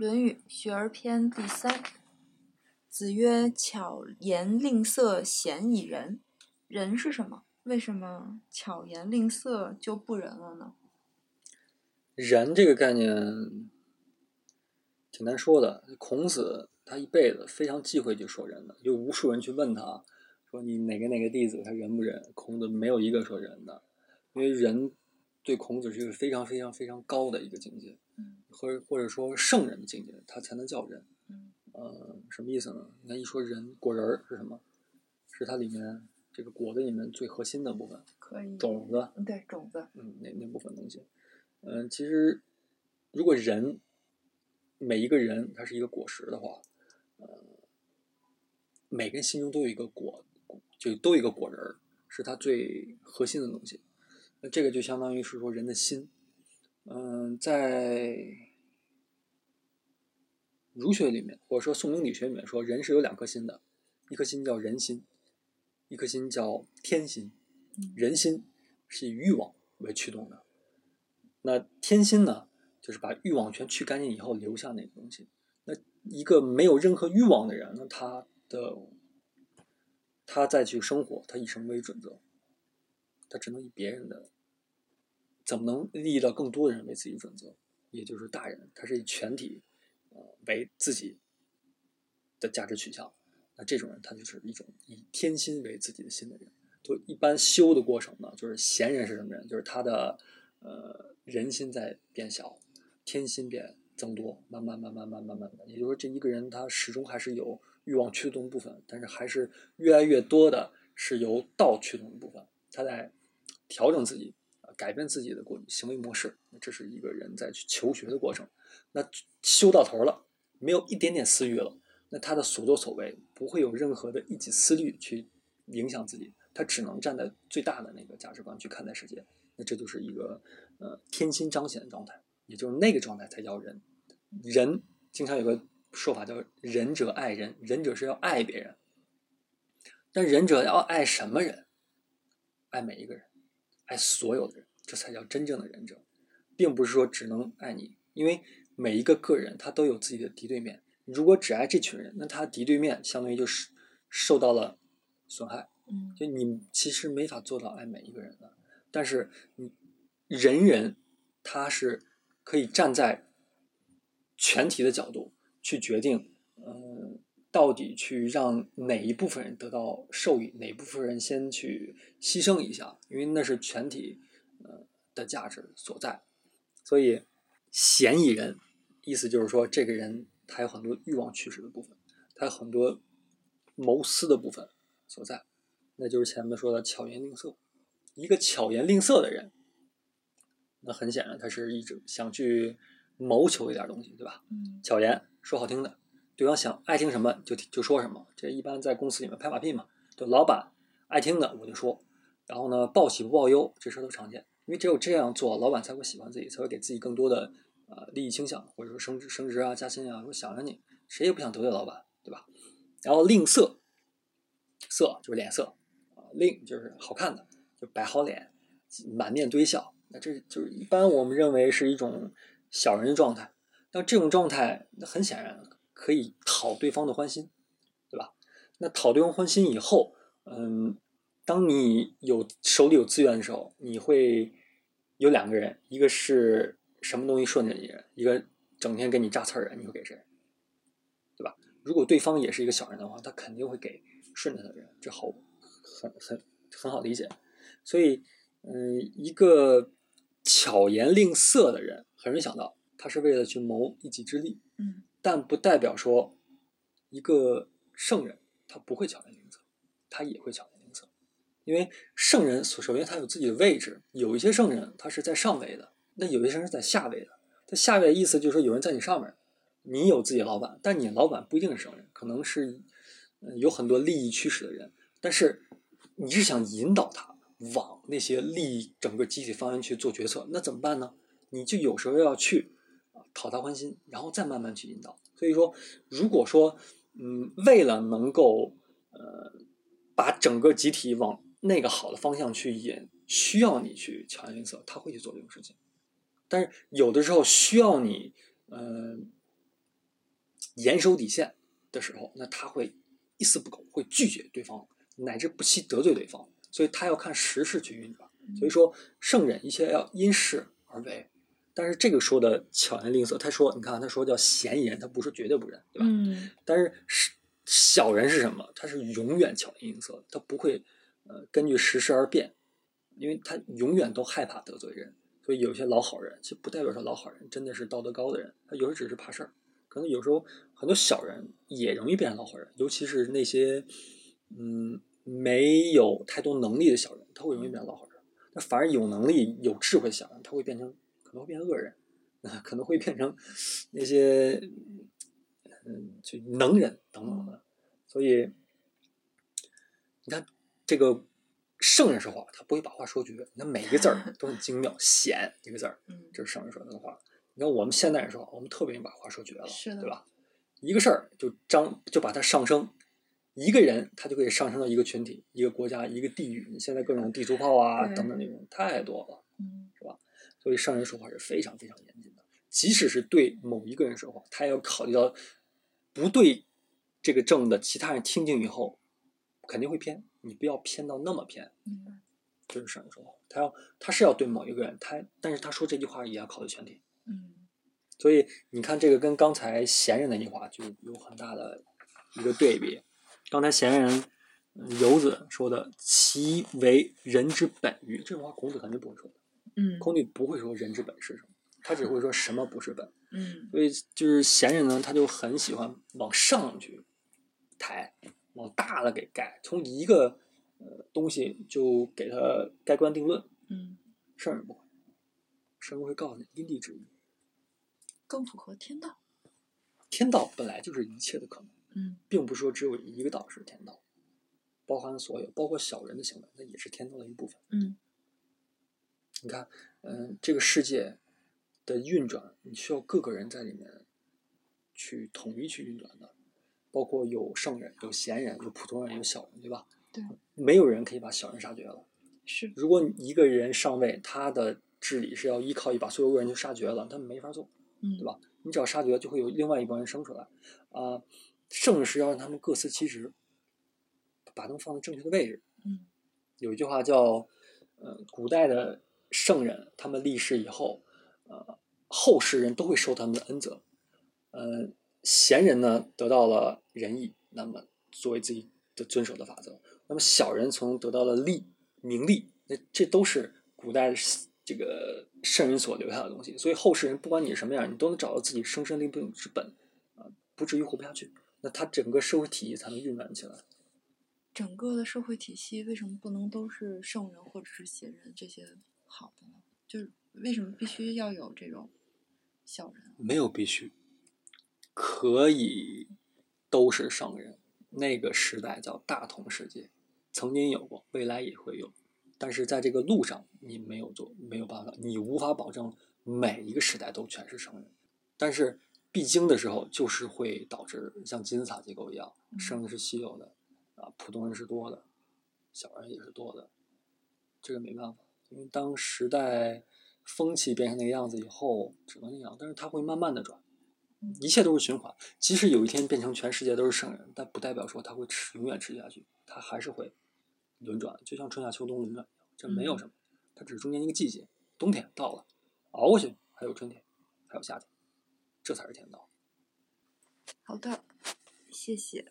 论语·学而篇第三。子曰：“巧言令色，鲜矣仁。仁是什么？为什么巧言令色就不仁了呢？”仁这个概念挺难说的。孔子他一辈子非常忌讳去说仁的，就无数人去问他，说你哪个哪个弟子他仁不仁？孔子没有一个说仁的，因为仁对孔子是一个非常非常非常高的一个境界。或者或者说圣人的境界，他才能叫人。呃，什么意思呢？你看一说人果仁儿是什么？是它里面这个果子里面最核心的部分，可以种子。对种子，嗯，那那部分东西。嗯，其实如果人每一个人他是一个果实的话，呃，每个人心中都有一个果，就都有一个果仁儿，是他最核心的东西。那这个就相当于是说人的心。嗯，在儒学里面，或者说宋明理学里面说，人是有两颗心的，一颗心叫人心，一颗心叫天心。人心是以欲望为驱动的，那天心呢，就是把欲望全去干净以后留下那个东西。那一个没有任何欲望的人，那他的他再去生活，他以什么为准则？他只能以别人的。怎么能利益到更多的人为自己准则？也就是大人，他是以全体，呃，为自己的价值取向。那这种人，他就是一种以天心为自己的心的人。就一般修的过程呢，就是贤人是什么人？就是他的呃人心在变小，天心变增多，慢慢慢慢慢慢慢慢。也就是说，这一个人他始终还是有欲望驱动部分，但是还是越来越多的是由道驱动的部分。他在调整自己。改变自己的过行为模式，这是一个人在去求学的过程。那修到头了，没有一点点私欲了，那他的所作所为不会有任何的一己私欲去影响自己，他只能站在最大的那个价值观去看待世界。那这就是一个呃天心彰显的状态，也就是那个状态才叫人。人经常有个说法叫“仁者爱人”，仁者是要爱别人，但仁者要爱什么人？爱每一个人，爱所有的人。这才叫真正的忍者，并不是说只能爱你，因为每一个个人他都有自己的敌对面。如果只爱这群人，那他敌对面相当于就是受到了损害。嗯，就你其实没法做到爱每一个人的，但是你人人他是可以站在全体的角度去决定，嗯，到底去让哪一部分人得到受益，哪部分人先去牺牲一下，因为那是全体。的价值所在，所以嫌疑人意思就是说，这个人他有很多欲望驱使的部分，他有很多谋私的部分所在，那就是前面说的巧言令色。一个巧言令色的人，那很显然他是一直想去谋求一点东西，对吧？嗯，巧言说好听的，对方想爱听什么就就说什么，这一般在公司里面拍马屁嘛，就老板爱听的我就说，然后呢报喜不报忧，这事都常见。因为只有这样做，老板才会喜欢自己，才会给自己更多的呃利益倾向，或者说升职、升职啊、加薪啊，说想着你，谁也不想得罪老板，对吧？然后吝啬，色就是脸色啊，吝就是好看的，就摆好脸，满面堆笑，那这就是一般我们认为是一种小人的状态。那这种状态，那很显然可以讨对方的欢心，对吧？那讨对方欢心以后，嗯，当你有手里有资源的时候，你会。有两个人，一个是什么东西顺着你，一个整天给你扎刺儿的，你会给谁？对吧？如果对方也是一个小人的话，他肯定会给顺着的人，这好，很很很好理解。所以，嗯，一个巧言令色的人，很容易想到他是为了去谋一己之利。嗯，但不代表说一个圣人他不会巧言令色，他也会巧言。因为圣人首先他有自己的位置，有一些圣人他是在上位的，那有一些人是在下位的。他下位的意思就是说有人在你上面，你有自己老板，但你老板不一定是圣人，可能是有很多利益驱使的人。但是你是想引导他往那些利益整个集体方向去做决策，那怎么办呢？你就有时候要去讨他欢心，然后再慢慢去引导。所以说，如果说嗯，为了能够呃把整个集体往那个好的方向去引，需要你去巧言令色，他会去做这种事情。但是有的时候需要你，嗯，严守底线的时候，那他会一丝不苟，会拒绝对方，乃至不惜得罪对方。所以他要看时势去运转。所以说，圣人一切要因势而为。但是这个说的巧言令色，他说，你看他说叫贤言，他不是绝对不仁，对吧？嗯但是是小人是什么？他是永远巧言令色，他不会呃根据时事而变，因为他永远都害怕得罪人。所以有些老好人，其实不代表说老好人真的是道德高的人，他有时只是怕事儿。可能有时候很多小人也容易变成老好人，尤其是那些嗯没有太多能力的小人，他会容易变成老好人。那反而有能力、有智慧的小人，他会变成可能会变成恶人，可能会变成那些嗯就能人等等的。所以你看这个圣人说话，他不会把话说绝，你看每一个字儿都很精妙，显一个字儿，嗯这是圣人说的话。你看我们现代人说话，我们特别把话说绝了，对吧？一个事儿就张就把它上升，一个人他就可以上升到一个群体、一个国家、一个地域。你现在各种地图炮啊等等那种太多了，是吧所以圣人说话是非常非常严谨的。即使是对某一个人说话，他也要考虑到不对这个正的其他人听进以后肯定会偏，你不要偏到那么偏。明白这是圣人说话，他要他是要对某一个人，他但是他说这句话也要考虑全体。嗯所以你看，这个跟刚才贤人那句话就有很大的一个对比。刚才贤人嗯游子说的“其为人之本于”，这种话孔子肯定不会说的。嗯孔子不会说人之本是什么，他只会说什么不是本。嗯所以就是贤人呢，他就很喜欢往上去抬，往大了给盖，从一个呃东西就给他盖棺定论。嗯，圣人不会，圣人会告诉你因地制宜。更符合天道。天道本来就是一切的可能。嗯并不是说只有一个道是天道，包含所有，包括小人的行为，那也是天道的一部分。嗯你看，嗯，这个世界的运转，你需要各个人在里面去统一去运转的，包括有圣人、有贤人、有普通人、有小人，对吧？对，没有人可以把小人杀绝了。是如果一个人上位，他的治理是要依靠一把所有恶人就杀绝了，他没法做。嗯对吧？你只要杀绝，就会有另外一帮人生出来。啊、圣人是要让他们各司其职，把他们放在正确的位置。嗯有一句话叫，呃，古代的圣人，他们立世以后，呃，后世人都会受他们的恩泽。呃，贤人呢得到了仁义，那么作为自己的遵守的法则；那么小人从得到了利、名利，那这都是古代这个圣人所留下的东西。所以后世人不管你是什么样，你都能找到自己生身立命之本，啊、不至于活不下去。那他整个社会体系才能运转起来。整个的社会体系为什么不能都是圣人或者是贤人这些好的呢？就是为什么必须要有这种小人？没有必须，可以都是圣人。那个时代叫大同世界，曾经有过，未来也会有。但是在这个路上，你没有做，没有办法，你无法保证每一个时代都全是圣人。但是必经的时候，就是会导致像金字塔结构一样，嗯圣人是稀有的，啊，普通人是多的，小人也是多的。这个没办法，因为当时代风气变成那个样子以后，只能那样。但是它会慢慢的转，嗯一切都是循环。即使有一天变成全世界都是圣人，但不代表说他会吃永远持续下去，他还是会轮转，就像春夏秋冬轮转一样。这没有什么，它只是中间一个季节，冬天到了，熬过去，还有春天，还有夏天，这才是天道。好的，谢谢。